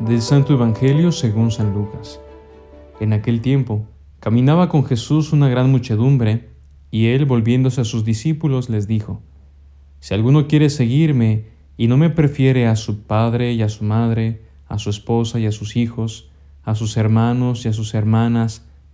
Del Santo Evangelio según San Lucas. En aquel tiempo, caminaba con Jesús una gran muchedumbre, y él, volviéndose a sus discípulos, les dijo, Si alguno quiere seguirme y no me prefiere a su padre y a su madre, a su esposa y a sus hijos, a sus hermanos y a sus hermanas,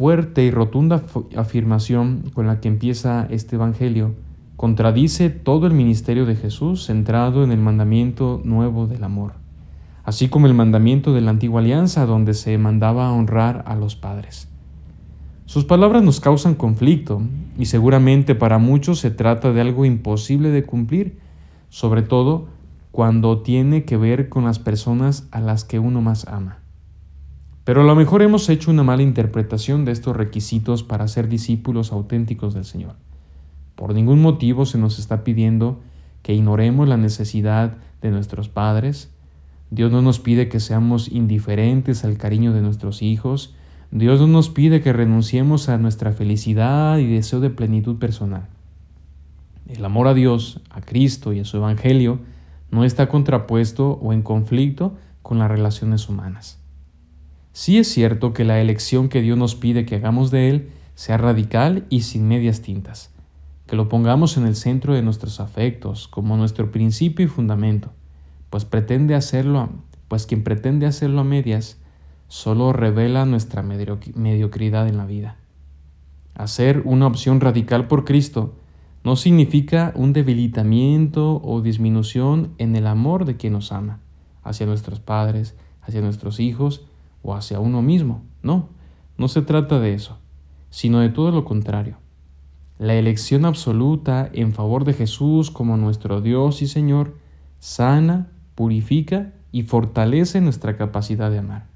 fuerte y rotunda afirmación con la que empieza este Evangelio contradice todo el ministerio de Jesús centrado en el mandamiento nuevo del amor, así como el mandamiento de la antigua alianza donde se mandaba honrar a los padres. Sus palabras nos causan conflicto y seguramente para muchos se trata de algo imposible de cumplir, sobre todo cuando tiene que ver con las personas a las que uno más ama. Pero a lo mejor hemos hecho una mala interpretación de estos requisitos para ser discípulos auténticos del Señor. Por ningún motivo se nos está pidiendo que ignoremos la necesidad de nuestros padres. Dios no nos pide que seamos indiferentes al cariño de nuestros hijos. Dios no nos pide que renunciemos a nuestra felicidad y deseo de plenitud personal. El amor a Dios, a Cristo y a su Evangelio no está contrapuesto o en conflicto con las relaciones humanas. Sí es cierto que la elección que Dios nos pide que hagamos de Él sea radical y sin medias tintas que lo pongamos en el centro de nuestros afectos como nuestro principio y fundamento, pues pretende hacerlo, pues quien pretende hacerlo a medias solo revela nuestra mediocridad en la vida. Hacer una opción radical por Cristo no significa un debilitamiento o disminución en el amor de quien nos ama, hacia nuestros padres, hacia nuestros hijos o hacia uno mismo. No, no se trata de eso, sino de todo lo contrario la elección absoluta en favor de Jesús como nuestro Dios y Señor sana, purifica y fortalece nuestra capacidad de amar.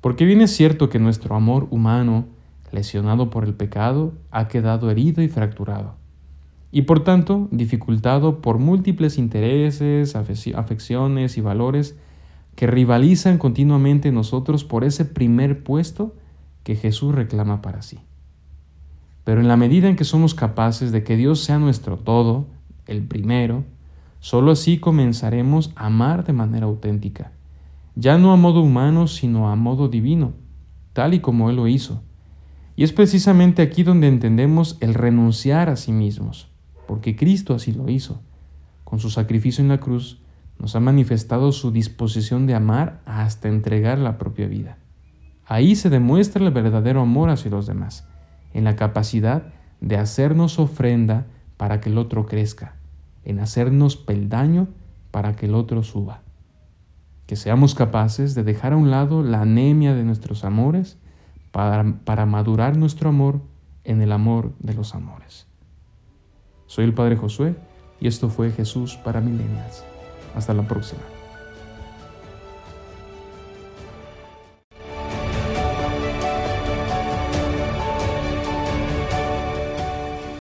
Porque bien es cierto que nuestro amor humano, lesionado por el pecado, ha quedado herido y fracturado, y por tanto dificultado por múltiples intereses, afecciones y valores que rivalizan continuamente en nosotros por ese primer puesto que Jesús reclama para sí. Pero en la medida en que somos capaces de que Dios sea nuestro todo, el primero, sólo así comenzaremos a amar de manera auténtica, ya no a modo humano, sino a modo divino, tal y como Él lo hizo. Y es precisamente aquí donde entendemos el renunciar a sí mismos, porque Cristo así lo hizo. Con su sacrificio en la cruz, nos ha manifestado su disposición de amar hasta entregar la propia vida. Ahí se demuestra el verdadero amor hacia los demás en la capacidad de hacernos ofrenda para que el otro crezca, en hacernos peldaño para que el otro suba. Que seamos capaces de dejar a un lado la anemia de nuestros amores para, para madurar nuestro amor en el amor de los amores. Soy el Padre Josué y esto fue Jesús para Milenias. Hasta la próxima.